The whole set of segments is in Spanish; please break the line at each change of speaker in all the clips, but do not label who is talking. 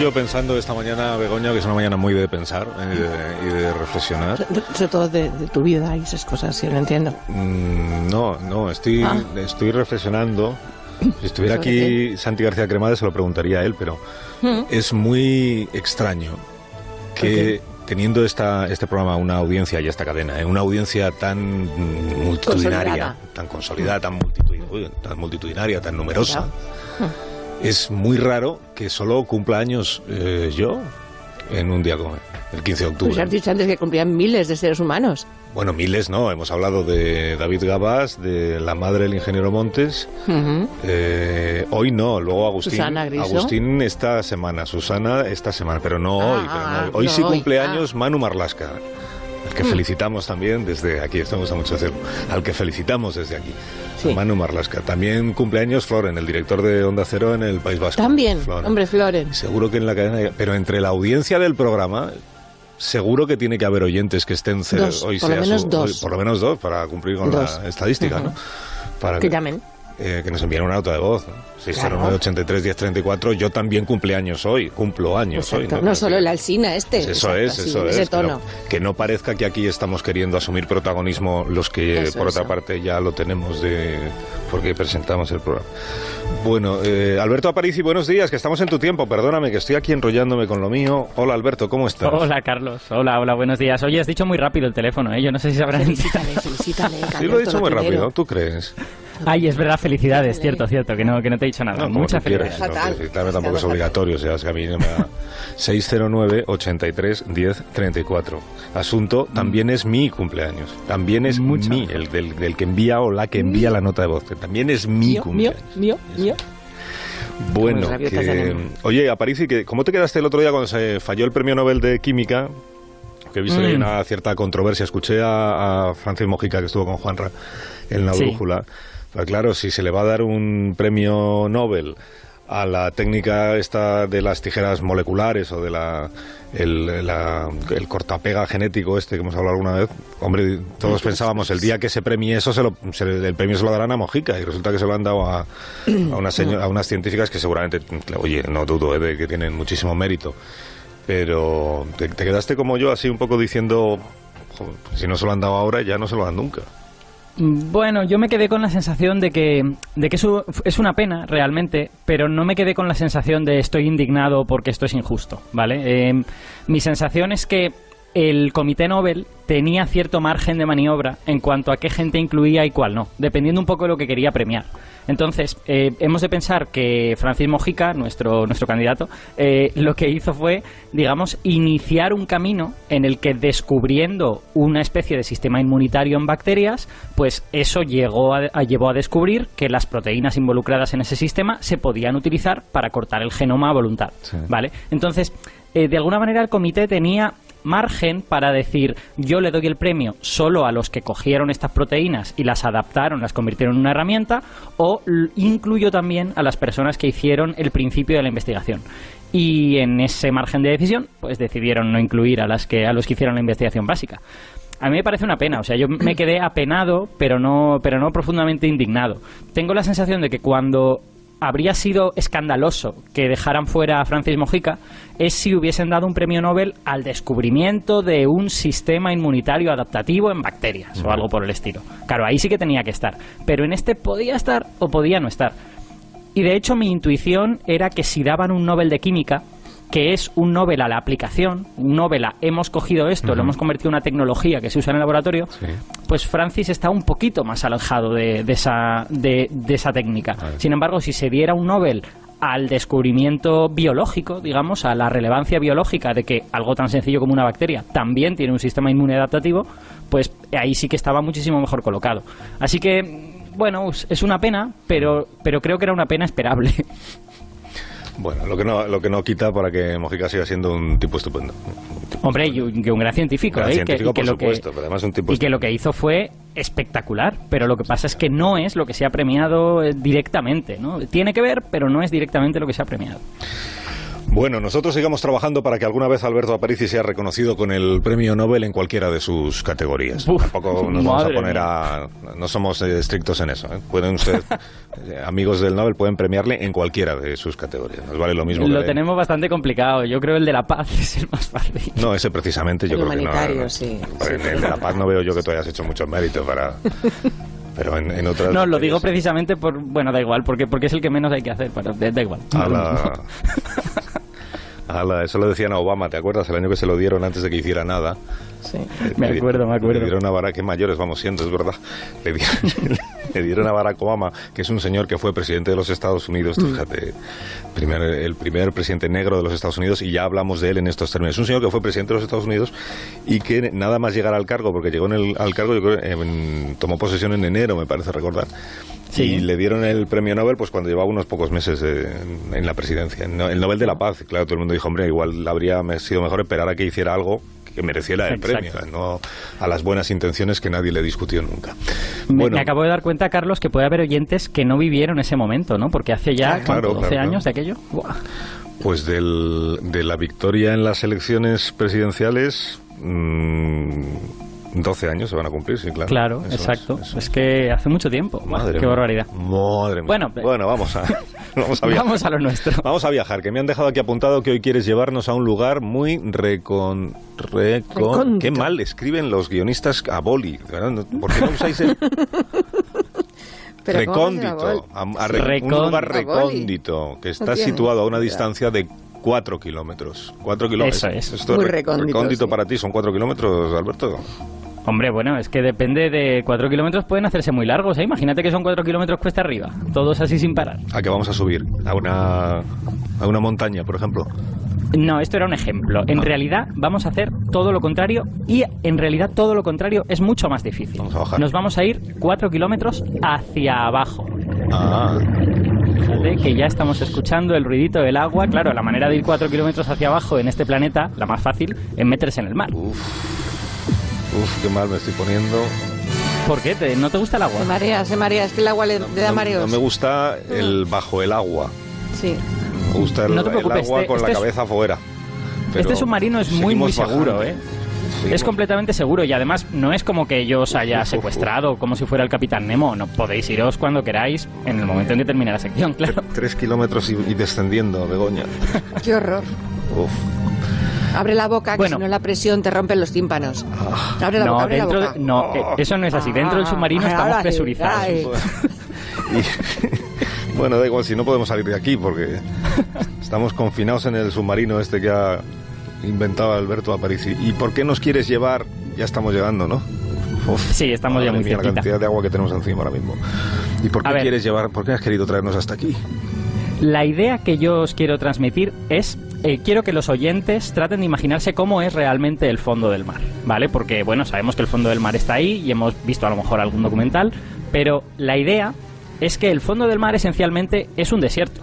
Yo pensando esta mañana, Begoña, que es una mañana muy de pensar y de, reflexionar.
Sobre todo de, tu vida y esas cosas, yo no entiendo.
Mm, no, no, estoy, ah. estoy reflexionando. Si estuviera aquí Santi García Cremades se lo preguntaría a él, pero mm. es muy extraño que teniendo esta, este programa una audiencia y esta cadena, ¿eh? una audiencia tan multitudinaria, tan consolidada, tan, tan multitudinaria, tan numerosa, es muy raro que solo cumpla años eh, yo en un día como el 15 de octubre.
Pues has dicho antes que cumplían miles de seres humanos.
Bueno, miles no, hemos hablado de David Gabás, de la madre del ingeniero Montes. Eh, hoy no, luego Agustín. Agustín esta semana, Susana esta semana, pero no hoy. Ah, hoy. sí cumpleaños ah. Manu Marlasca al que mm. felicitamos también desde aquí, esto me gusta mucho hacerlo, al que felicitamos desde aquí, Manu Marlasca. También cumpleaños Floren, el director de Onda Cero en el País Vasco.
También, hombre, Floren.
Seguro que en la cadena, pero entre la audiencia del programa, seguro que tiene que haber oyentes que estén
hoy por lo menos dos.
por lo menos dos para cumplir con la estadística, ¿no?
Para que, llamen.
Eh, que nos envíen una nota de voz. ¿no? 609-83-1034. Yo también cumpleaños hoy, cumplo años hoy.
No, solo el Alsina este.
eso es, eso es. Que no parezca que aquí estamos queriendo asumir protagonismo los que, por otra parte, ya lo tenemos de porque presentamos el programa. Bueno, eh, Alberto Aparici, buenos días, que estamos en tu tiempo. Perdóname que estoy aquí enrollándome con lo mío. Hola, Alberto, ¿cómo estás?
Hola, Carlos. Hola, hola, buenos días. Oye, has dicho muy rápido el teléfono, ¿eh? Yo no sé si sabrás...
Felicítale, felicítale.
Sí, lo he dicho muy rápido, ¿tú crees?
Ay, es verdad, felicidades, cierto, cierto, que no, que no te he dicho nada. Muchas felicidades.
Fatal. tampoco es obligatorio, o sea, es que a mí no me da... 609 83 10 34. Asunto, también es mi cumpleaños. También es mi, el del, que envía o la que envía la nota de voz. También es mi cumpleaños.
Mío, mío, mío.
Bueno, que, oye, Aparici, ¿cómo te quedaste el otro día cuando se falló el premio Nobel de Química? Que he visto que hay mm. una cierta controversia. Escuché a, Francis Mojica, que estuvo con Juanra en la brújula. Pues claro, si se le va a dar un premio Nobel a la técnica esta de las tijeras moleculares o de la el, cortapega genético este que hemos hablado alguna vez, hombre, todos pensábamos el día que se premie eso, se lo, el premio se lo darán a Mojica y resulta que se lo han dado a, unas, a unas científicas que seguramente, oye, no dudo, eh, de que tienen muchísimo mérito, pero te quedaste como yo así un poco diciendo, si no se lo han dado ahora, ya no se lo dan nunca.
Bueno, yo me quedé con la sensación de que, de que eso es una pena realmente, pero no me quedé con la sensación de estoy indignado porque esto es injusto, ¿vale? Eh, mi sensación es que el Comité Nobel tenía cierto margen de maniobra en cuanto a qué gente incluía y cuál no, dependiendo un poco de lo que quería premiar. Entonces, eh, hemos de pensar que Francis Mojica, nuestro, nuestro candidato, eh, lo que hizo fue, digamos, iniciar un camino en el que descubriendo una especie de sistema inmunitario en bacterias, pues eso llegó a, llevó a descubrir que las proteínas involucradas en ese sistema se podían utilizar para cortar el genoma a voluntad. ¿Vale? Entonces, eh, de alguna manera el comité tenía margen para decir yo le doy el premio solo a los que cogieron estas proteínas y las adaptaron, las convirtieron en una herramienta, o incluyo también a las personas que hicieron el principio de la investigación. Y en ese margen de decisión, pues decidieron no incluir a las que a los que hicieron la investigación básica. A mí me parece una pena, o sea, yo me quedé apenado, pero no, pero no profundamente indignado. Tengo la sensación de que cuando habría sido escandaloso que dejaran fuera a Francis Mojica es si hubiesen dado un premio Nobel al descubrimiento de un sistema inmunitario adaptativo en bacterias o algo por el estilo. Claro, ahí sí que tenía que estar, pero en este podía estar o podía no estar. Y de hecho mi intuición era que si daban un Nobel de química, que es un Nobel a la aplicación, un Nobel a hemos cogido esto, lo hemos convertido en una tecnología que se usa en el laboratorio, pues Francis está un poquito más alejado de, esa, de, esa técnica. Sin embargo, si se diera un Nobel al descubrimiento biológico, digamos, a la relevancia biológica de que algo tan sencillo como una bacteria también tiene un sistema inmune adaptativo, pues ahí sí que estaba muchísimo mejor colocado. Así que, bueno, es una pena, pero, pero creo que era una pena esperable.
Bueno, lo que no, lo que no quita para que Mojica siga siendo un tipo estupendo.
Hombre, y un, gran científico,
¿eh?
científico
por supuesto, pero además un tipo
Y que lo que hizo fue espectacular, pero lo que pasa es que no es lo que se ha premiado eh, directamente, ¿no? Tiene que ver, pero no es directamente lo que se ha premiado.
Bueno, nosotros sigamos trabajando para que alguna vez Alberto Aparici sea reconocido con el premio Nobel en cualquiera de sus categorías. Tampoco nos vamos a poner a. No somos estrictos en eso. ¿eh? Pueden ustedes, eh, amigos del Nobel, pueden premiarle en cualquiera de sus categorías. Nos vale lo mismo.
Lo tenemos bastante complicado. Yo creo el de la paz es el más fácil.
No, ese precisamente yo creo que
no. Sí.
En el de la paz no veo yo que tú hayas hecho mucho mérito para. pero en, otras
no lo digo precisamente por bueno da igual porque porque es el que menos hay que hacer pero da, igual
a la... eso lo decían a Obama, ¿te acuerdas? El año que se lo dieron antes de que hiciera nada.
Sí, me acuerdo, me acuerdo.
Le dieron a Barack, qué mayores vamos siendo, es verdad. Le dieron, a Barack Obama, que es un señor que fue presidente de los Estados Unidos, mm. fíjate, el primer presidente negro de los Estados Unidos, y ya hablamos de él en estos términos. Es un señor que fue presidente de los Estados Unidos y que nada más llegar al cargo, porque llegó en el, al cargo, yo creo, tomó posesión en enero, me parece recordar y le dieron el premio Nobel pues cuando llevaba unos pocos meses en la presidencia. El Nobel de la Paz, claro, todo el mundo dijo, hombre, igual habría sido mejor esperar a que hiciera algo que mereciera el premio, no a las buenas intenciones que nadie le discutió nunca.
Me, acabo de dar cuenta, Carlos, que puede haber oyentes que no vivieron ese momento, ¿no? Porque hace ya 12 años de aquello.
Pues del, de la victoria en las elecciones presidenciales... Mmm, 12 años se van a cumplir, sí, claro.
Claro, exacto. Es, que hace mucho tiempo. Madre Qué barbaridad.
Madre mía. Bueno, bueno vamos a,
vamos a viajar. vamos a lo nuestro.
Vamos a viajar, que me han dejado aquí apuntado que hoy quieres llevarnos a un lugar muy recon... recon Qué mal escriben los guionistas a boli. ¿Por qué no usáis el...? recóndito, a, un lugar recóndito que está situado a una distancia de 4 kilómetros. 4 kilómetros.
Eso es.
Esto Muy recóndito, para ti, son 4 kilómetros, Alberto.
Hombre, bueno, es que depende de 4 kilómetros pueden hacerse muy largos, ¿eh? Imagínate que son 4 kilómetros cuesta arriba, todos así sin parar.
¿A qué vamos a subir? ¿A una, a una montaña, por ejemplo?
No, esto era un ejemplo. En ah. realidad vamos a hacer todo lo contrario y en realidad todo lo contrario es mucho más difícil.
Vamos a bajar.
Nos vamos a ir 4 kilómetros hacia abajo.
Ah.
que ya estamos escuchando el ruidito del agua. Claro, la manera de ir 4 kilómetros hacia abajo en este planeta, la más fácil, es meterse en el mar.
Uf, qué mal me estoy poniendo.
¿Por qué? ¿No te gusta el agua?
Se marea, se marea. Es que el agua le, da mareos.
No, me gusta el bajo el agua.
Sí.
Me gusta el, agua con este- la este cabeza afuera.
este submarino es muy, muy seguro, ¿eh? es completamente seguro y además no es como que yo os haya secuestrado como si fuera el Capitán Nemo. No podéis iros cuando queráis en el momento en que termine la sección, claro.
Tres kilómetros y, descendiendo, Begoña.
Qué horror. Uf. Abre la boca, que si no la presión te rompen los tímpanos. Ah. Abre la boca, abre la boca.
no, eh, eso no es así. Dentro del submarino ah, estamos presurizados.
bueno, da igual si no podemos salir de aquí porque estamos confinados en el submarino este que ha inventado Alberto Aparici. ¿Y por qué nos quieres llevar? Ya estamos llegando, ¿no?
sí, estamos ya muy
La cantidad de agua que tenemos encima ahora mismo. ¿Y por qué quieres llevar, por qué has querido traernos hasta aquí?
La idea que yo os quiero transmitir es eh, quiero que los oyentes traten de imaginarse cómo es realmente el fondo del mar, ¿vale? Porque, bueno, sabemos que el fondo del mar está ahí y hemos visto a lo mejor algún documental, pero la idea es que el fondo del mar esencialmente es un desierto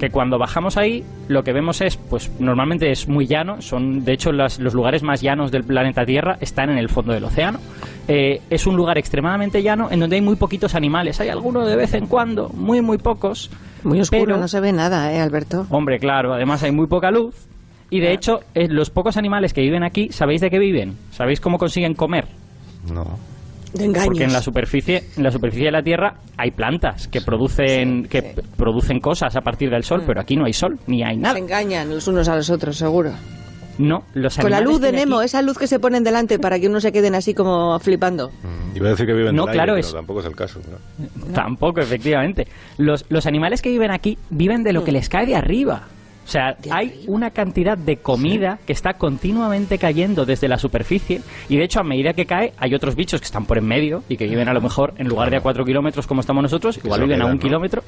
que cuando bajamos ahí lo que vemos es, pues normalmente es muy llano, son de hecho los lugares más llanos del planeta Tierra están en el fondo del océano. Eh, es un lugar extremadamente llano en donde hay muy poquitos animales, hay algunos de vez en cuando, muy muy pocos.
Muy oscuro, no se ve nada, ¿eh, Alberto?
Hombre, claro, además hay muy poca luz. Y de hecho, eh, los pocos animales que viven aquí, ¿sabéis de qué viven? ¿Sabéis cómo consiguen comer?
No.
Porque en la superficie, en la superficie de la Tierra hay plantas que producen que producen cosas a partir del sol, mm. pero aquí no hay sol ni hay nada.
Se engañan los unos a los otros, seguro.
No, los
Con la luz de Nemo, esa luz que se ponen delante para que uno se queden así como flipando.
Mm, iba a decir que viven no, claro, pero tampoco es el caso.
Tampoco, efectivamente. Los, los animales que viven aquí viven de lo que mm. les cae de arriba. O sea, hay una cantidad de comida que está continuamente cayendo desde la superficie y de hecho a medida que cae hay otros bichos que están por en medio y que viven a lo mejor en lugar de a cuatro kilómetros como estamos nosotros, igual viven a un kilómetro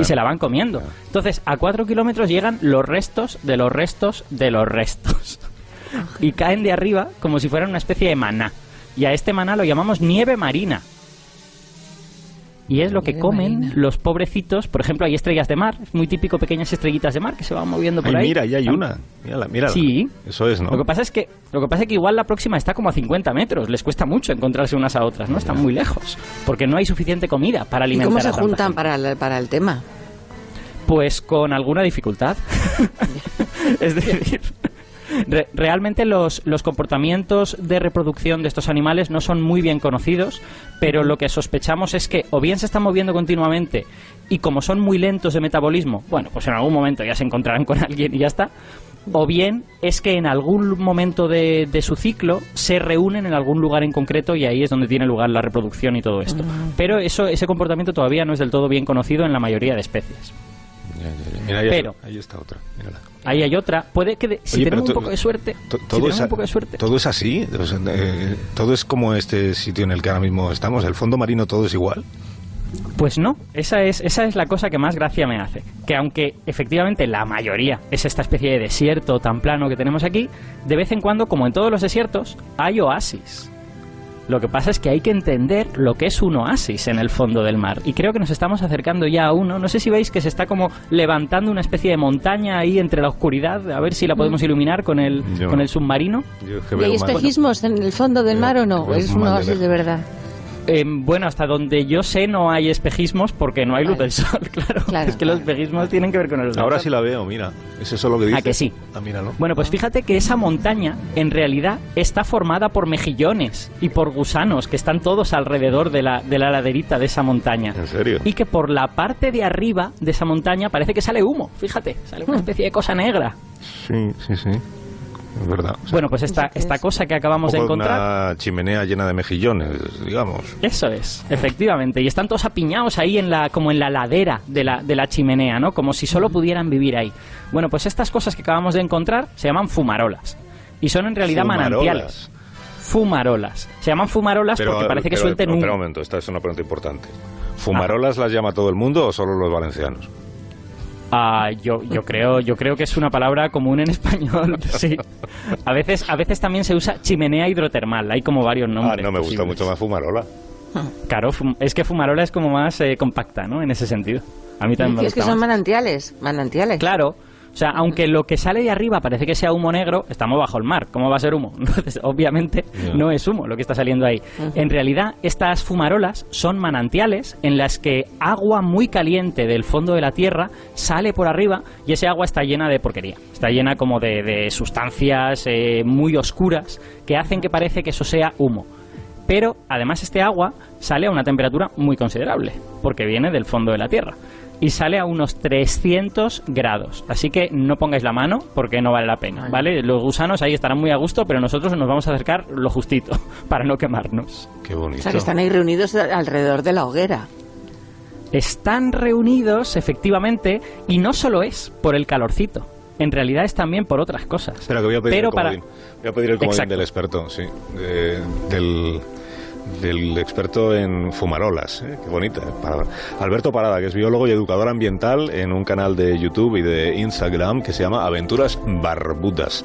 y se la van comiendo. Entonces a cuatro kilómetros llegan los restos de los restos de los restos. Y caen de arriba como si fueran una especie de maná. Y a este maná lo llamamos nieve marina y es lo que comen los pobrecitos. Por ejemplo, hay estrellas de mar, es muy típico pequeñas estrellitas de mar que se van moviendo por ahí.
Mira, ya hay una. Mírala, mírala.
Sí.
Eso es, ¿no?
Lo que pasa es que lo que pasa es que igual la próxima está como a 50 metros, les cuesta mucho encontrarse unas a otras, ¿no? Están muy lejos, porque no hay suficiente comida para alimentar
¿Y cómo se juntan para el, para el tema?
Pues con alguna dificultad. es decir, realmente los, los, comportamientos de reproducción de estos animales no son muy bien conocidos, pero lo que sospechamos es que o bien se están moviendo continuamente y como son muy lentos de metabolismo, bueno, pues en algún momento ya se encontrarán con alguien y ya está, o bien es que en algún momento de, de, su ciclo se reúnen en algún lugar en concreto y ahí es donde tiene lugar la reproducción y todo esto. Mm. Pero eso, ese comportamiento todavía no es del todo bien conocido en la mayoría de especies.
Mira, ahí, pero ahí está otra.
Ahí hay otra. Puede que si tenemos un poco de suerte, todo es, un poco de suerte.
Todo es así. Eh, todo es como este sitio en el que ahora mismo estamos. El fondo marino todo es igual.
Pues no, esa es, esa es la cosa que más gracia me hace. Que aunque efectivamente la mayoría es esta especie de desierto tan plano que tenemos aquí, de vez en cuando, como en todos los desiertos, hay oasis. Lo que pasa es que hay que entender lo que es un oasis en el fondo del mar. Y creo que nos estamos acercando ya a uno. No sé si veis que se está como levantando una especie de montaña ahí entre la oscuridad. A ver si la podemos mm. iluminar con el, con el submarino.
¿Y hay espejismos en el fondo del mar o no? ¿Es un oasis de verdad?
Em, bueno, hasta donde yo sé no hay espejismos porque no hay luz del sol, claro. es que los espejismos tienen que ver con el luz
Ahora sí la veo, mira. ¿Es eso lo que dice?
¿A que sí?
Ah, míralo.
Bueno, pues fíjate que esa montaña en realidad está formada por mejillones y por gusanos que están todos alrededor de la, de la laderita de esa montaña.
¿En serio?
Y que por la parte de arriba de esa montaña parece que sale humo, fíjate, sale una hmm. especie de cosa negra.
Sí, sí, sí verdad.
bueno, pues esta, esta cosa que acabamos de encontrar.
Una chimenea llena de mejillones, digamos.
Eso es, efectivamente. Y están todos apiñados ahí en la, como en la ladera de la, de la chimenea, ¿no? Como si solo pudieran vivir ahí. Bueno, pues estas cosas que acabamos de encontrar se llaman fumarolas. Y son en realidad manantiales. Fumarolas. Se llaman fumarolas porque parece que suelten un.
Espera un momento, esta es una pregunta importante. ¿Fumarolas las llama todo el mundo o solo los valencianos?
Ah, yo, yo, creo, yo creo que es una palabra común en español, sí. A veces, a veces también se usa chimenea hidrotermal, hay como varios ah, nombres.
Ah, no, me gusta mucho más fumarola.
Claro, es que fumarola es como más eh, compacta, ¿no? En ese sentido. A mí también me
gusta Es que son manantiales, manantiales.
Claro, o sea, aunque lo que sale de arriba parece que sea humo negro, estamos bajo el mar. ¿Cómo va a ser humo? obviamente no es humo lo que está saliendo ahí. En realidad, estas fumarolas son manantiales en las que agua muy caliente del fondo de la tierra sale por arriba y ese agua está llena de porquería. Está llena como de, sustancias eh, muy oscuras que hacen que parece que eso sea humo. Pero además este agua sale a una temperatura muy considerable, porque viene del fondo de la Tierra y sale a unos 300 grados. Así que no pongáis la mano porque no vale la pena, ¿vale? Los gusanos ahí estarán muy a gusto, pero nosotros nos vamos a acercar lo justito para no quemarnos.
Qué bonito.
O sea, que están ahí reunidos alrededor de la hoguera.
Están reunidos, efectivamente, y no solo es por el calorcito. En realidad es también por otras cosas.
Espera, que voy a pedir el comodín. Voy a pedir el comodín del experto, sí. del del experto en fumarolas. ¿eh? Qué bonita. Alberto Parada, que es biólogo y educador ambiental en un canal de YouTube y de Instagram que se llama Aventuras Barbudas.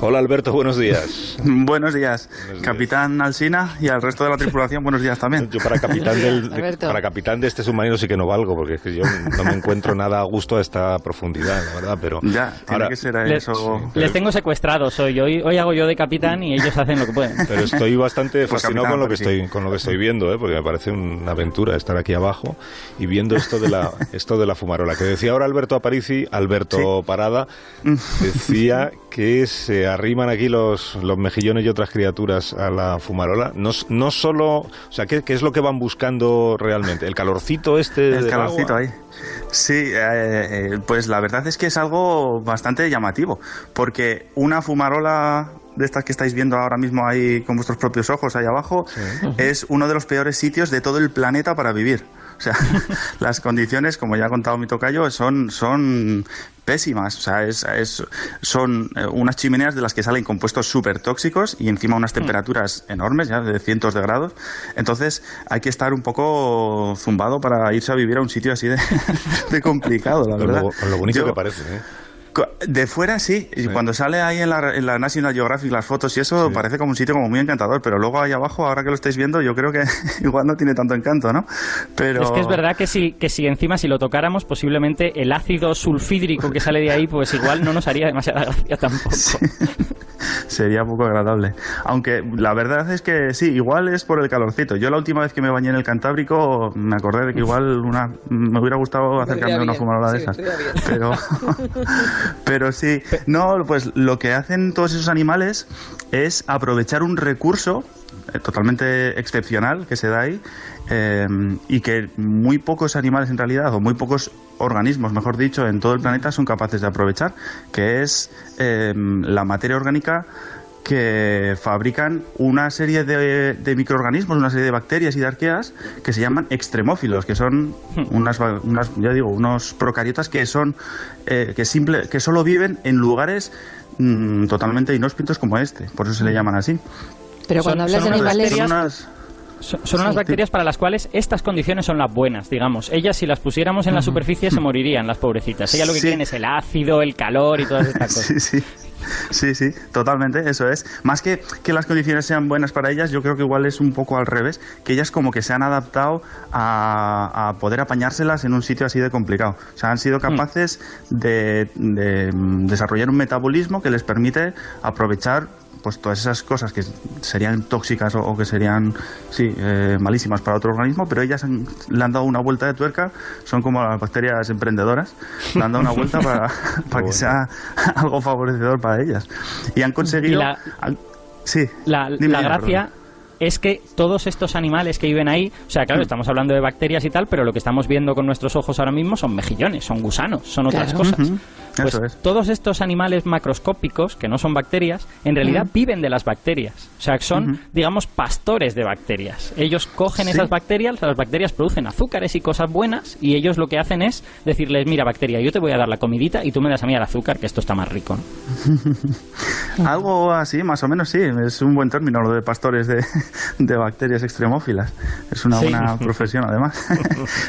Hola Alberto, buenos días.
buenos días. Capitán Alsina y al resto de la tripulación, buenos días también.
Yo para capitán, del, de, para capitán de este submarino sí que no valgo, porque es que yo no me encuentro nada a gusto a esta profundidad, la verdad, pero...
Ya, tiene que ser eso.
Les tengo secuestrados hoy. hoy. Hoy hago yo de capitán y ellos hacen lo que pueden.
Pero estoy bastante pues fascinado con lo que estoy con lo que estoy viendo, ¿eh? porque me parece una aventura estar aquí abajo y viendo esto de la, esto de la fumarola. Que decía ahora Alberto Aparici, Alberto Parada, decía que se arriman aquí los, los mejillones y otras criaturas a la fumarola. No, no solo, o sea, ¿qué, ¿qué, es lo que van buscando realmente? ¿El calorcito este?
El calorcito ahí. Sí, eh, eh, pues la verdad es que es algo bastante llamativo, porque una fumarola de estas que estáis viendo ahora mismo ahí con vuestros propios ojos ahí abajo, es uno de los peores sitios de todo el planeta para vivir. O sea, las condiciones, como ya ha contado mi tocayo, son, son pésimas. O sea, es, es, son eh, unas chimeneas de las que salen compuestos súper tóxicos y encima unas mm. temperaturas enormes, ya de cientos de grados. Entonces, hay que estar un poco zumbado para irse a vivir a un sitio así de, complicado, la verdad.
Con lo, bonito que parece, ¿eh?
De fuera sí, y cuando sale ahí en la, en la, National Geographic las fotos y eso parece como un sitio como muy encantador, pero luego ahí abajo, ahora que lo estáis viendo, yo creo que igual no tiene tanto encanto, ¿no? Pero...
Es que es verdad que si, que si encima si lo tocáramos, posiblemente el ácido sulfídrico que sale de ahí, pues igual no nos haría demasiada gracia tampoco.
sería poco agradable. Aunque la verdad es que sí, igual es por el calorcito. Yo la última vez que me bañé en el Cantábrico me acordé de que igual una, me hubiera gustado acercarme a una fumarola de esas. Pero, pero sí, no, pues lo que hacen todos esos animales es aprovechar un recurso eh, totalmente excepcional que se da ahí eh, y que muy pocos animales en realidad, o muy pocos organismos, mejor dicho, en todo el planeta son capaces de aprovechar, que es eh, la materia orgánica que fabrican una serie de, microorganismos, una serie de bacterias y de arqueas que se llaman extremófilos, que son unas, ya digo, unos procariotas que son que simple, que solo viven en lugares mm, totalmente inhóspitos como este, por eso se le llaman así.
Pero cuando hablas de animales...
Son unas bacterias para las cuales estas condiciones son las buenas, digamos. Ellas, si las pusiéramos en la superficie, se morirían, las pobrecitas. Ellas lo que quieren es el ácido, el calor y todas estas cosas.
Sí, sí. Sí, sí, totalmente, eso es. Más que que las condiciones sean buenas para ellas, yo creo que igual es un poco al revés, que ellas como que se han adaptado a, poder apañárselas en un sitio así de complicado. O sea, han sido mm. capaces de desarrollar un metabolismo que les permite aprovechar pues todas esas cosas que serían tóxicas o, que serían sí, eh, malísimas para otro organismo, pero ellas le han dado una vuelta de tuerca, son como las bacterias emprendedoras, le han dado una vuelta para, para que sea algo favorecedor para ellas. Y han conseguido...
La, sí, la, gracia es que todos estos animales que viven ahí, o sea, claro, mm. estamos hablando de bacterias y tal, pero lo que estamos viendo con nuestros ojos ahora mismo son mejillones, son gusanos, son otras cosas. Pues todos estos animales macroscópicos, que no son bacterias, en realidad viven de las bacterias. O sea, son, digamos, pastores de bacterias. Ellos cogen esas bacterias, las bacterias producen azúcares y cosas buenas, y ellos lo que hacen es decirles, mira, bacteria, yo te voy a dar la comidita y tú me das a mí el azúcar, que esto está más rico.
Algo así, más o menos sí. Es un buen término lo de pastores de, bacterias extremófilas. Es una buena profesión, además.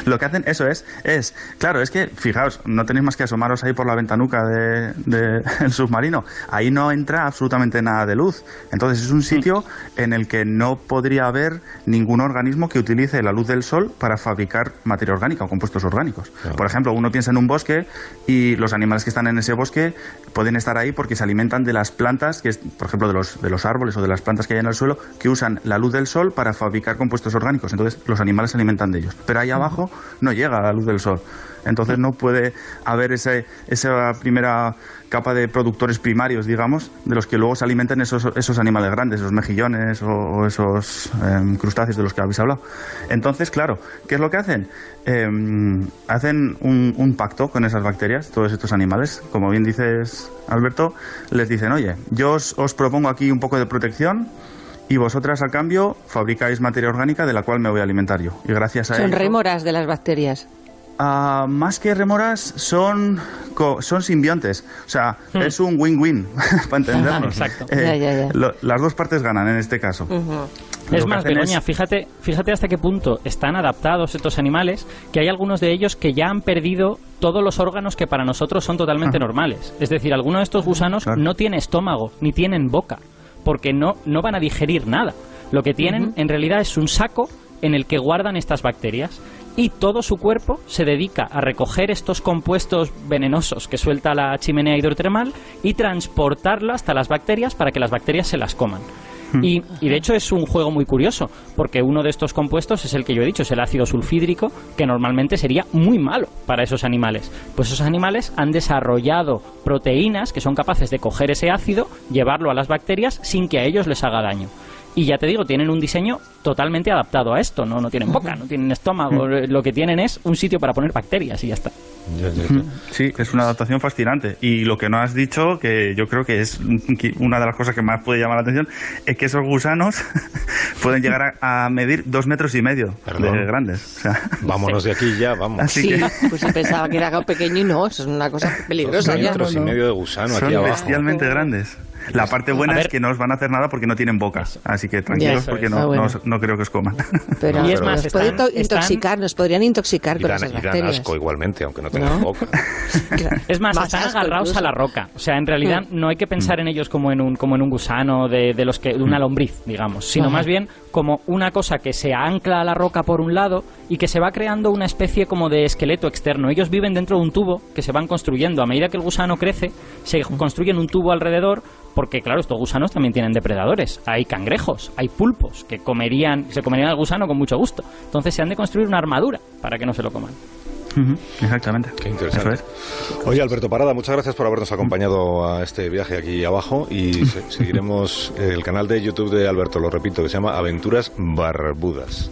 lo que hacen, eso es, es, claro, es que, fijaos, no tenéis más que asomaros ahí por la ventana nuca del de, submarino. Ahí no entra absolutamente nada de luz. Entonces es un sitio en el que no podría haber ningún organismo que utilice la luz del sol para fabricar materia orgánica o compuestos orgánicos. Por ejemplo, uno piensa en un bosque y los animales que están en ese bosque pueden estar ahí porque se alimentan de las plantas, que es, por ejemplo, de los, de los árboles o de las plantas que hay en el suelo, que usan la luz del sol para fabricar compuestos orgánicos. Entonces los animales se alimentan de ellos. Pero ahí abajo no llega la luz del sol. Entonces no puede haber ese, esa primera capa de productores primarios, digamos, de los que luego se alimenten esos, esos animales grandes, esos mejillones o, esos em, crustáceos de los que habéis hablado. Entonces, claro, ¿qué es lo que hacen? Em, hacen un, un, pacto con esas bacterias, todos estos animales. Como bien dices, Alberto, les dicen, oye, yo os, os propongo aquí un poco de protección y vosotras a cambio fabricáis materia orgánica de la cual me voy a alimentar yo. Y gracias a
Son rémoras de las bacterias.
Ah, más que remoras, son, son simbiontes. O sea, hmm. es un win-win, para entendernos.
Exacto.
Eh, las dos partes ganan en este caso.
Es más, Begoña, fíjate, fíjate hasta qué punto están adaptados estos animales, que hay algunos de ellos que ya han perdido todos los órganos que para nosotros son totalmente normales. Es decir, algunos de estos gusanos no tienen estómago, ni tienen boca, porque no, no van a digerir nada. Lo que tienen en realidad es un saco en el que guardan estas bacterias y todo su cuerpo se dedica a recoger estos compuestos venenosos que suelta la chimenea hidrotermal y transportarlo hasta las bacterias para que las bacterias se las coman. Hmm. Y, y, de hecho es un juego muy curioso, porque uno de estos compuestos es el que yo he dicho, es el ácido sulfídrico, que normalmente sería muy malo para esos animales. Pues esos animales han desarrollado proteínas que son capaces de coger ese ácido, llevarlo a las bacterias sin que a ellos les haga daño. Y ya te digo, tienen un diseño totalmente adaptado a esto. No, no tienen boca, no tienen estómago. Lo que tienen es un sitio para poner bacterias y ya está.
Sí, es una adaptación fascinante. Y lo que no has dicho, que yo creo que es una de las cosas que más puede llamar la atención, es que esos gusanos pueden llegar a, medir dos metros y medio de grandes.
Vámonos de aquí ya, vamos.
sí, pues pensaba que era algo pequeño y no, eso es una cosa peligrosa.
Dos metros y medio de gusano aquí abajo.
bestialmente grandes. La parte buena es que no os van a hacer nada porque no tienen boca. Así que tranquilos porque no, no, creo que os coman.
Pero, y es más, nos, intoxicar, nos podrían intoxicar con esas bacterias. Y dan
asco igualmente, aunque no tengan boca.
Es más, están agarrados a la roca. O sea, en realidad mm. no hay que pensar mm. en ellos como en un, como en un gusano de, de los que, de una mm. lombriz, digamos, sino más bien como una cosa que se ancla a la roca por un lado y que se va creando una especie como de esqueleto externo. Ellos viven dentro de un tubo que se van construyendo. A medida que el gusano crece, se construyen un tubo alrededor porque claro, estos gusanos también tienen depredadores. Hay cangrejos, hay pulpos que comerían, se comerían al gusano con mucho gusto. Entonces se han de construir una armadura para que no se lo coman.
Exactamente.
Qué interesante. Oye, Alberto Parada, muchas gracias por habernos acompañado a este viaje aquí abajo y seguiremos el canal de YouTube de Alberto, lo repito, que se llama Aventuras Barbudas.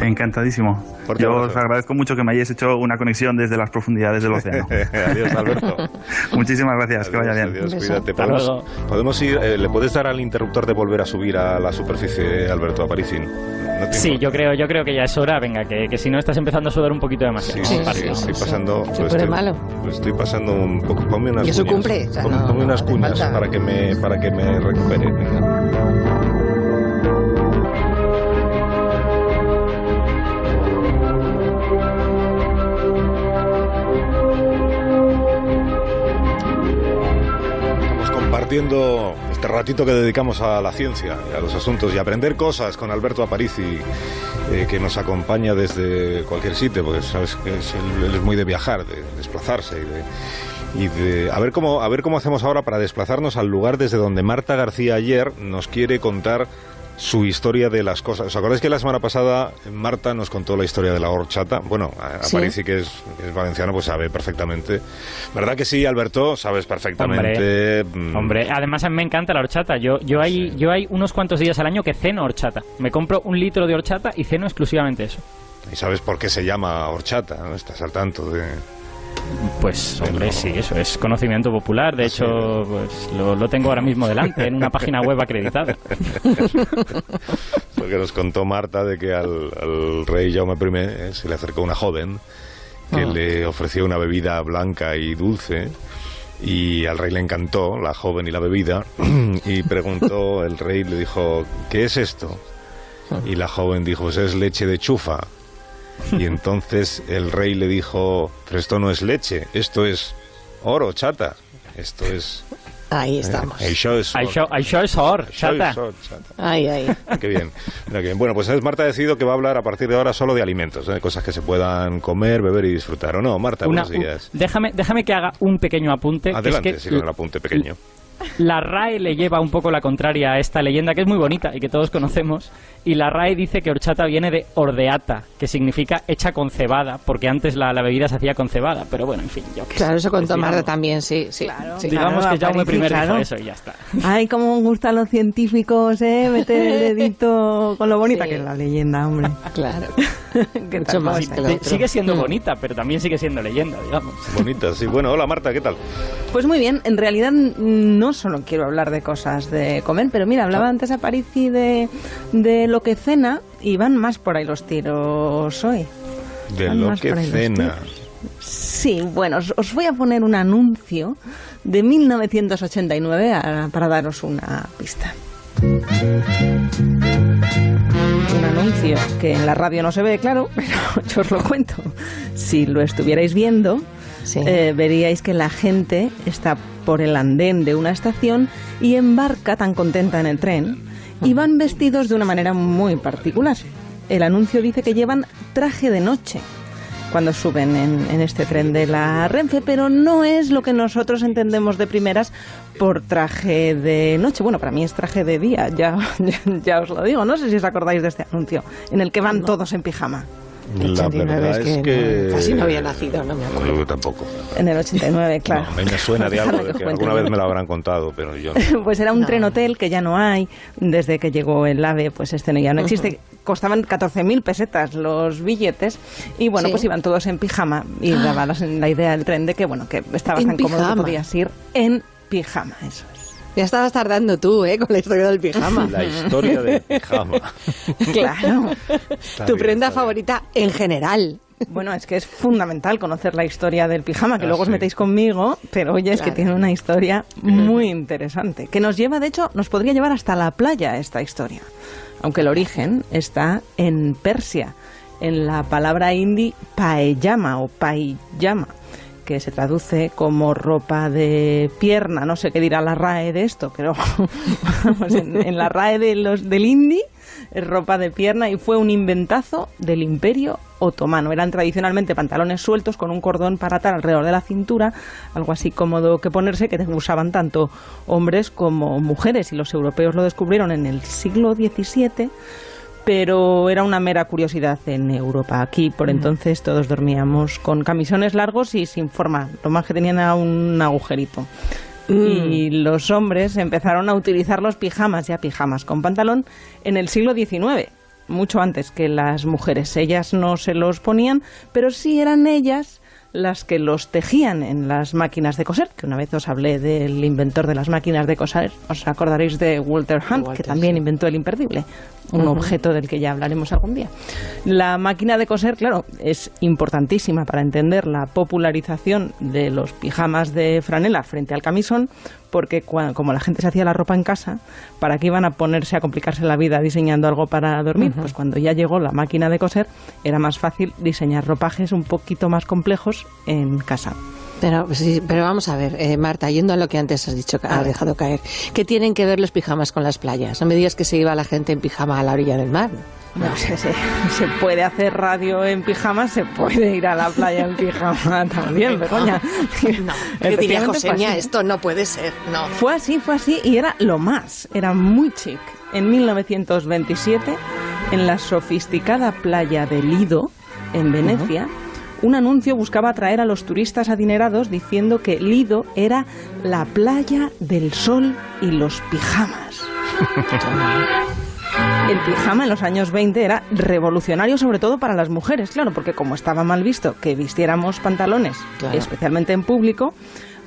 Encantadísimo. Yo os agradezco mucho que me hayáis hecho una conexión desde las profundidades del océano.
adiós, Alberto.
Muchísimas gracias, que vaya bien.
Adiós, cuídate. ¿Podemos, ir, eh, ¿Le puedes dar al interruptor de volver a subir a la superficie, Alberto Aparicín?
sí, yo creo, yo creo que ya es hora, venga, que, si no estás empezando a sudar un poquito demasiado.
Sí, sí, estoy pasando...
Pues
malo. Pues estoy pasando un poco... Ponme unas
cuñas. cumple.
ponme unas cuñas para que, me, para que me recupere. Venga. compartiendo ratito que dedicamos a la ciencia a los asuntos y aprender cosas con Alberto Aparici, eh, que nos acompaña desde cualquier sitio, porque sabes que es, él, es muy de viajar, de desplazarse y de, y de a ver cómo a ver cómo hacemos ahora para desplazarnos al lugar desde donde Marta García ayer nos quiere contar su historia de las cosas. ¿Os acordáis que la semana pasada Marta nos contó la historia de la horchata? Bueno, a sí. que es, valenciano, pues sabe perfectamente. ¿Verdad que sí, Alberto? Sabes perfectamente.
Mm. Hombre, además a mí me encanta la horchata. Yo, yo, hay, yo hay unos cuantos días al año que ceno horchata. Me compro un litro de horchata y ceno exclusivamente eso.
¿Y sabes por qué se llama horchata? Estás al tanto de...
Pues hombre, sí, eso es conocimiento popular. De hecho, pues, lo, tengo ahora mismo delante, en una página web acreditada.
Porque nos contó Marta de que al, rey Jaume I eh, se le acercó una joven que ah. le ofreció una bebida blanca y dulce y al rey le encantó la joven y la bebida y preguntó, el rey le dijo, ¿qué es esto? Ah. Y la joven dijo, pues es leche de chufa. Y entonces el rey le dijo, pero esto no es leche, esto es oro, chata. Esto es...
Ahí estamos. Eh,
es oro, chata.
Ay, ay.
Qué bien. Bueno, pues Marta ha decidido que va a hablar a partir de ahora solo de alimentos, de cosas que se puedan comer, beber y disfrutar. ¿O no, Marta? buenos días.
déjame, déjame que haga un pequeño apunte.
Adelante, sí, con el apunte pequeño.
La RAE le lleva un poco la contraria a esta leyenda que es muy bonita y que todos conocemos. Y la RAE dice que horchata viene de ordeata, que significa hecha con cebada, porque antes la, bebida se hacía con cebada. Pero bueno, en fin, yo
qué Claro, eso con Marta también, sí. sí, claro,
digamos que Jaume primero dijo eso y ya está.
Ay, cómo gustan los científicos, ¿eh? Meter el dedito con lo bonita que es la leyenda, hombre.
Claro.
Mucho más sigue siendo mm. bonita, pero también sigue siendo leyenda, digamos.
Bonita, sí. Bueno, hola Marta, ¿qué tal?
Pues muy bien, en realidad no solo quiero hablar de cosas de comer, pero mira, hablaba ah. antes a Parisi de, de lo que cena y van más por ahí los tiros hoy.
De lo que cena.
Sí, bueno, os, voy a poner un anuncio de 1989 para daros una pista. Un anuncio que en la radio no se ve, claro, pero yo os lo cuento. Si lo estuvierais viendo, eh, veríais que la gente está por el andén de una estación y embarca tan contenta en el tren y van vestidos de una manera muy particular. El anuncio dice que llevan traje de noche cuando suben en, este tren de la Renfe, pero no es lo que nosotros entendemos de primeras por traje de noche. Bueno, para mí es traje de día, ya, ya, os lo digo. No sé si os acordáis de este anuncio, en el que van todos en pijama.
La verdad es que,
casi no había nacido, no me acuerdo.
Yo tampoco.
En el 89, claro.
a mí me suena de algo, que, alguna vez me lo habrán contado, pero yo
pues era un tren hotel que ya no hay, desde que llegó el AVE, pues este ya no existe. Costaban 14.000 pesetas los billetes y bueno, pues iban todos en pijama y daba la, idea del tren de que bueno, que estabas tan cómodo que podías ir en pijama, eso es.
Ya estabas tardando tú, ¿eh? Con la historia del pijama.
La historia del pijama.
claro. tu prenda favorita en general.
Bueno, es que es fundamental conocer la historia del pijama, que ah, luego os metéis conmigo, pero oye, es que tiene una historia muy interesante, que nos lleva, de hecho, nos podría llevar hasta la playa esta historia, aunque el origen está en Persia, en la palabra hindi paeyama o paiyama, que se traduce como ropa de pierna, no sé qué dirá la RAE de esto, pero en, la RAE de los, del Indi es ropa de pierna y fue un inventazo del imperio otomano. Eran tradicionalmente pantalones sueltos con un cordón para atar alrededor de la cintura, algo así cómodo que ponerse, que usaban tanto hombres como mujeres y los europeos lo descubrieron en el siglo XVII pero era una mera curiosidad en Europa. Aquí por entonces todos dormíamos con camisones largos y sin forma, lo más que tenían era un agujerito. Mm. Y los hombres empezaron a utilizar los pijamas, ya pijamas con pantalón, en el siglo XIX, mucho antes que las mujeres. Ellas no se los ponían, pero sí eran ellas las que los tejían en las máquinas de coser, que una vez os hablé del inventor de las máquinas de coser, os acordaréis de Walter Hunt, que también inventó el imperdible, un objeto del que ya hablaremos algún día. La máquina de coser, claro, es importantísima para entender la popularización de los pijamas de franela frente al camisón, porque como la gente se hacía la ropa en casa, ¿para qué iban a ponerse a complicarse la vida diseñando algo para dormir? Pues cuando ya llegó la máquina de coser, era más fácil diseñar ropajes un poquito más complejos en casa.
Pero, pero vamos a ver, eh, Marta, yendo a lo que antes has dicho, has dejado caer, ¿qué tienen que ver los pijamas con las playas? No me digas que se iba la gente en pijama a la orilla del mar.
No, sé, se, se, puede hacer radio en pijama, se puede ir a la playa en pijama también, Begoña.
No, ¿qué diría Joseña? Esto no puede ser, no.
Fue así, fue así y era lo más, era muy chic. En 1927, en la sofisticada playa de Lido, en Venecia, un anuncio buscaba atraer a los turistas adinerados diciendo que Lido era la playa del sol y los pijamas. El pijama en los años 20 era revolucionario sobre todo para las mujeres, claro, porque como estaba mal visto que vistiéramos pantalones, especialmente en público,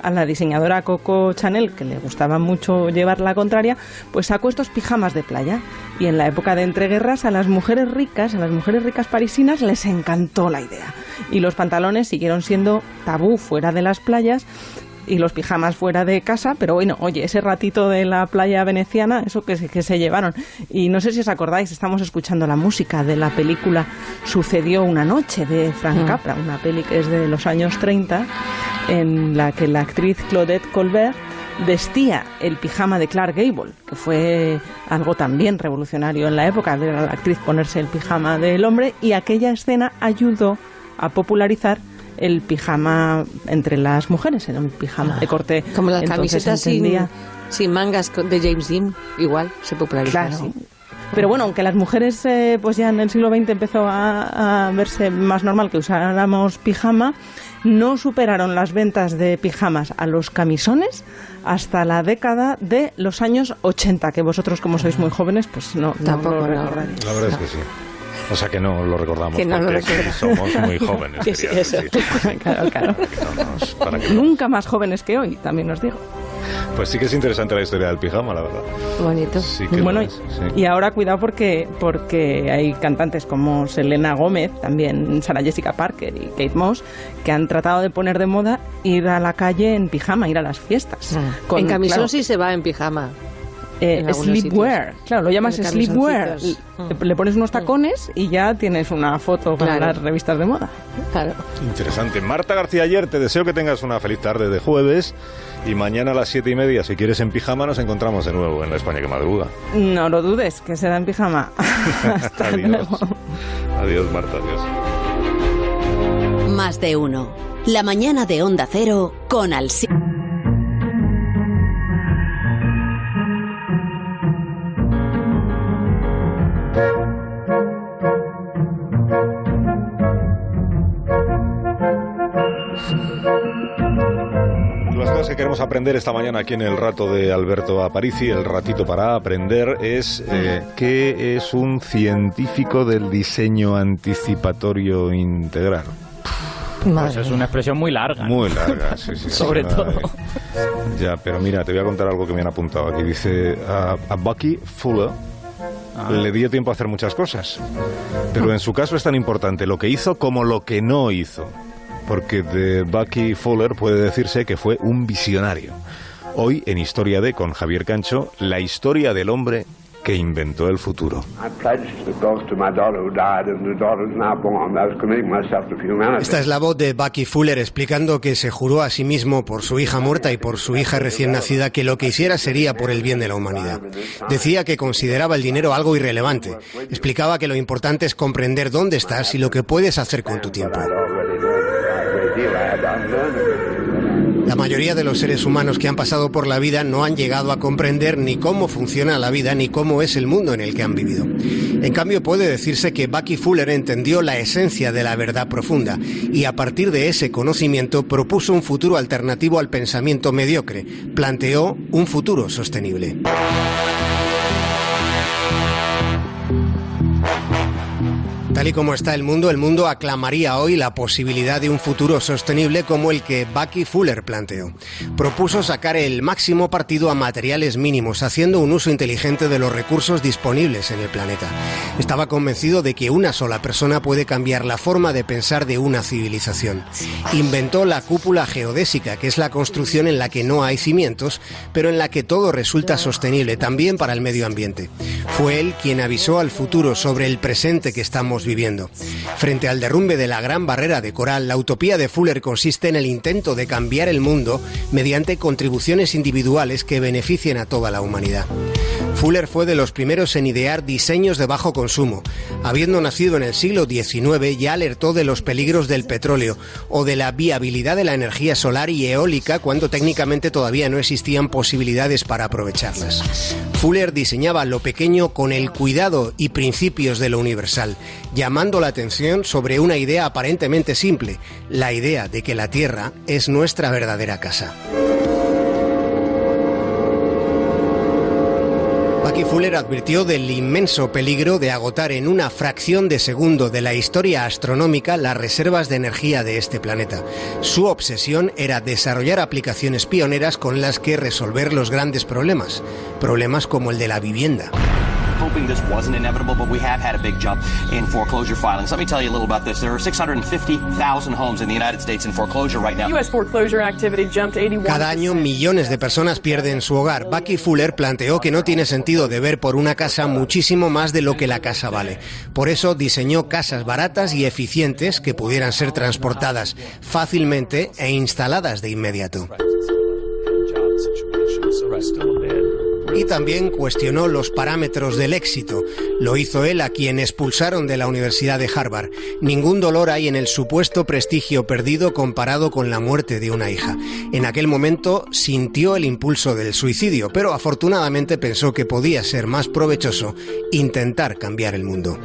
a la diseñadora Coco Chanel, que le gustaba mucho llevar la contraria, pues sacó estos pijamas de playa. Y en la época de entreguerras, a las mujeres ricas, a las mujeres ricas parisinas, les encantó la idea. Y los pantalones siguieron siendo tabú fuera de las playas, y los pijamas fuera de casa, pero bueno, oye, ese ratito de la playa veneciana, eso que, que se llevaron. Y no sé si os acordáis, estamos escuchando la música de la película Sucedió una noche de Frank mm. Capra, una peli que es de los años 30, en la que la actriz Claudette Colbert vestía el pijama de Clark Gable, que fue algo también revolucionario en la época de la actriz ponerse el pijama del hombre, y aquella escena ayudó a popularizar el pijama entre las mujeres, era un pijama de corte.
Como las camisetas sin, mangas de James Dean, igual se popularizó.
Pero bueno, aunque las mujeres, eh, pues ya en el siglo XX empezó a, verse más normal que usáramos pijama, no superaron las ventas de pijamas a los camisones hasta la década de los años 80, que vosotros como sois muy jóvenes, pues no,
Tampoco
lo
recordaréis.
La verdad es que sí. O sea que no lo recordamos que no porque lo somos muy jóvenes.
Que sí, eso. claro, claro. Nunca más jóvenes que hoy, también os digo.
Pues sí que es interesante la historia del pijama, la verdad.
Bonito.
bueno, y ahora cuidado porque, porque hay cantantes como Selena Gómez, también Sara Jessica Parker y Kate Moss, que han tratado de poner de moda ir a la calle en pijama, ir a las fiestas.
Ah. en camisón sí se va en pijama
eh, sleepwear. Claro, lo llamas sleepwear. Le, pones unos tacones y ya tienes una foto para las revistas de moda.
Claro.
Interesante. Marta García Ayer, te deseo que tengas una feliz tarde de jueves. Y mañana a las siete y media, si quieres en pijama, nos encontramos de nuevo en la España que madruga.
No lo dudes, que será en pijama.
Hasta adiós. Adiós, Marta, adiós.
Más de uno. La mañana de Onda Cero con
Aprender esta mañana aquí en el rato de Alberto Aparici, el ratito para aprender, es eh, qué es un científico del diseño anticipatorio integral.
Pues es una expresión muy larga.
Muy larga, sí, sí.
Sobre todo.
Ya, pero mira, te voy a contar algo que me han apuntado aquí. Dice, a, Bucky Fuller ah. le dio tiempo a hacer muchas cosas. Pero en su caso es tan importante lo que hizo como lo que no hizo porque de Bucky Fuller puede decirse que fue un visionario. Hoy en Historia de con Javier Cancho, la historia del hombre que inventó el futuro.
Esta es la voz de Bucky Fuller explicando que se juró a sí mismo por su hija muerta y por su hija recién nacida que lo que hiciera sería por el bien de la humanidad. Decía que consideraba el dinero algo irrelevante. Explicaba que lo importante es comprender dónde estás y lo que puedes hacer con tu tiempo. La mayoría de los seres humanos que han pasado por la vida no han llegado a comprender ni cómo funciona la vida ni cómo es el mundo en el que han vivido. En cambio, puede decirse que Bucky Fuller entendió la esencia de la verdad profunda y a partir de ese conocimiento propuso un futuro alternativo al pensamiento mediocre, planteó un futuro sostenible. Tal y como está el mundo, el mundo aclamaría hoy la posibilidad de un futuro sostenible como el que Bucky Fuller planteó. Propuso sacar el máximo partido a materiales mínimos, haciendo un uso inteligente de los recursos disponibles en el planeta. Estaba convencido de que una sola persona puede cambiar la forma de pensar de una civilización. Inventó la cúpula geodésica, que es la construcción en la que no hay cimientos, pero en la que todo resulta sostenible, también para el medio ambiente. Fue él quien avisó al futuro sobre el presente que estamos viviendo. Frente al derrumbe de la gran barrera de coral, la utopía de Fuller consiste en el intento de cambiar el mundo mediante contribuciones individuales que beneficien a toda la humanidad. Fuller fue de los primeros en idear diseños de bajo consumo. Habiendo nacido en el siglo XIX, ya alertó de los peligros del petróleo o de la viabilidad de la energía solar y eólica cuando técnicamente todavía no existían posibilidades para aprovecharlas. Fuller diseñaba lo pequeño con el cuidado y principios de lo universal, llamando la atención sobre una idea aparentemente simple, la idea de que la Tierra es nuestra verdadera casa. Fuller advirtió del inmenso peligro de agotar en una fracción de segundo de la historia astronómica las reservas de energía de este planeta. Su obsesión era desarrollar aplicaciones pioneras con las que resolver los grandes problemas, problemas como el de la vivienda. Hoping this wasn't inevitable, but we have had a big jump in foreclosure filings. Let me tell you a little about this. There are 650,000 homes in the United States in foreclosure right now. US foreclosure activity jumped 81 Cada año millones de personas pierden su hogar. Bucky Fuller planteó que no tiene sentido deber por una casa muchísimo más de lo que la casa vale. Por eso diseñó casas baratas y eficientes que pudieran ser transportadas fácilmente e instaladas de inmediato y también cuestionó los parámetros del éxito. Lo hizo él a quien expulsaron de la Universidad de Harvard. Ningún dolor hay en el supuesto prestigio perdido comparado con la muerte de una hija. En aquel momento sintió el impulso del suicidio, pero afortunadamente pensó que podía ser más provechoso intentar cambiar el mundo.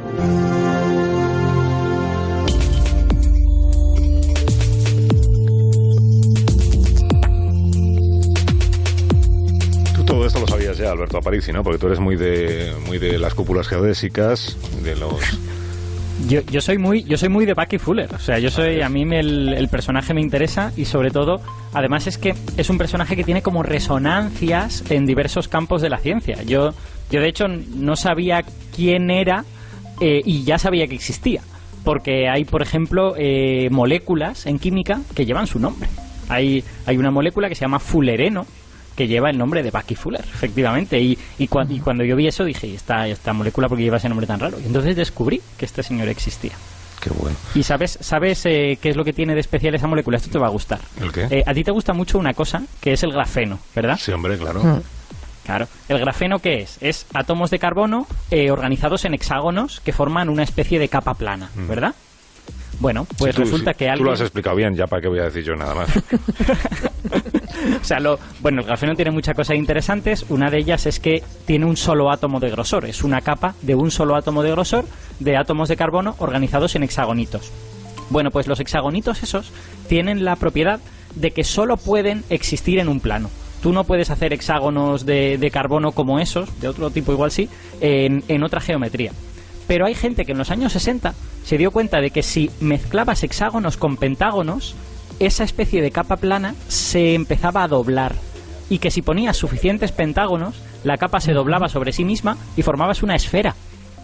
Alberto Aparici, ¿no? Porque tú eres muy de, muy de las cúpulas geodésicas, de los...
Yo, yo, soy muy yo soy muy de Bucky Fuller. O sea yo soy a mí el, personaje me interesa y sobre todo además es que es un personaje que tiene como resonancias en diversos campos de la ciencia. Yo yo de hecho no sabía quién era eh, y ya sabía que existía. Porque hay por ejemplo eh, moléculas en química que llevan su nombre. Hay hay una molécula que se llama fullereno que lleva el nombre de Bucky Fuller, efectivamente. Y, y, cuando yo vi eso dije, esta, esta molécula, porque lleva ese nombre tan raro? Y entonces descubrí que este señor existía.
Qué bueno.
¿Y sabes, sabes eh, qué es lo que tiene de especial esa molécula? Esto te va a gustar.
¿El qué?
Eh, a ti te gusta mucho una cosa, que es el grafeno, ¿verdad?
Sí, hombre, claro. Mm.
Claro. ¿El grafeno qué es? Es átomos de carbono eh, organizados en hexágonos que forman una especie de capa plana, mm. Bueno, pues resulta que
Tú lo has explicado bien, ya para qué voy a decir yo nada más.
o sea, lo, bueno, el grafeno tiene muchas cosas interesantes. Una de ellas es que tiene un solo átomo de grosor. Es una capa de un solo átomo de grosor de átomos de carbono organizados en hexagonitos. Bueno, pues los hexagonitos esos tienen la propiedad de que solo pueden existir en un plano. Tú no puedes hacer hexágonos de, carbono como esos, de otro tipo igual sí, en, en otra geometría. Pero hay gente que en los años 60 se dio cuenta de que si mezclabas hexágonos con pentágonos, esa especie de capa plana se empezaba a doblar y que si ponías suficientes pentágonos, la capa se doblaba sobre sí misma y formabas una esfera,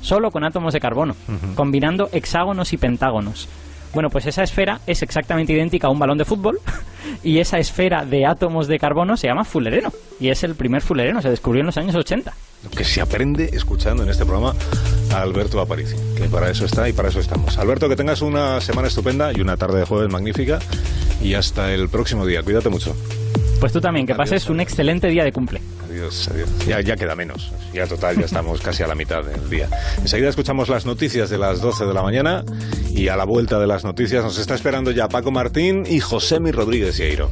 solo con átomos de carbono, combinando hexágonos y pentágonos. Bueno, pues esa esfera es exactamente idéntica a un balón de fútbol y esa esfera de átomos de carbono se llama fullereno y es el primer fullereno, se descubrió en los años 80.
lo que se aprende escuchando en este programa a Alberto Aparici, que para eso está y para eso estamos. Alberto, que tengas una semana estupenda y una tarde de jueves magnífica y hasta el próximo día. Cuídate mucho.
Pues tú también, que pases un excelente día de cumple.
Ya, queda menos. Ya total, ya estamos casi a la mitad del día. Enseguida escuchamos las noticias de las 12 de la mañana y a la vuelta de las noticias nos está esperando ya Paco Martín y José Mi Rodríguez Hieiro.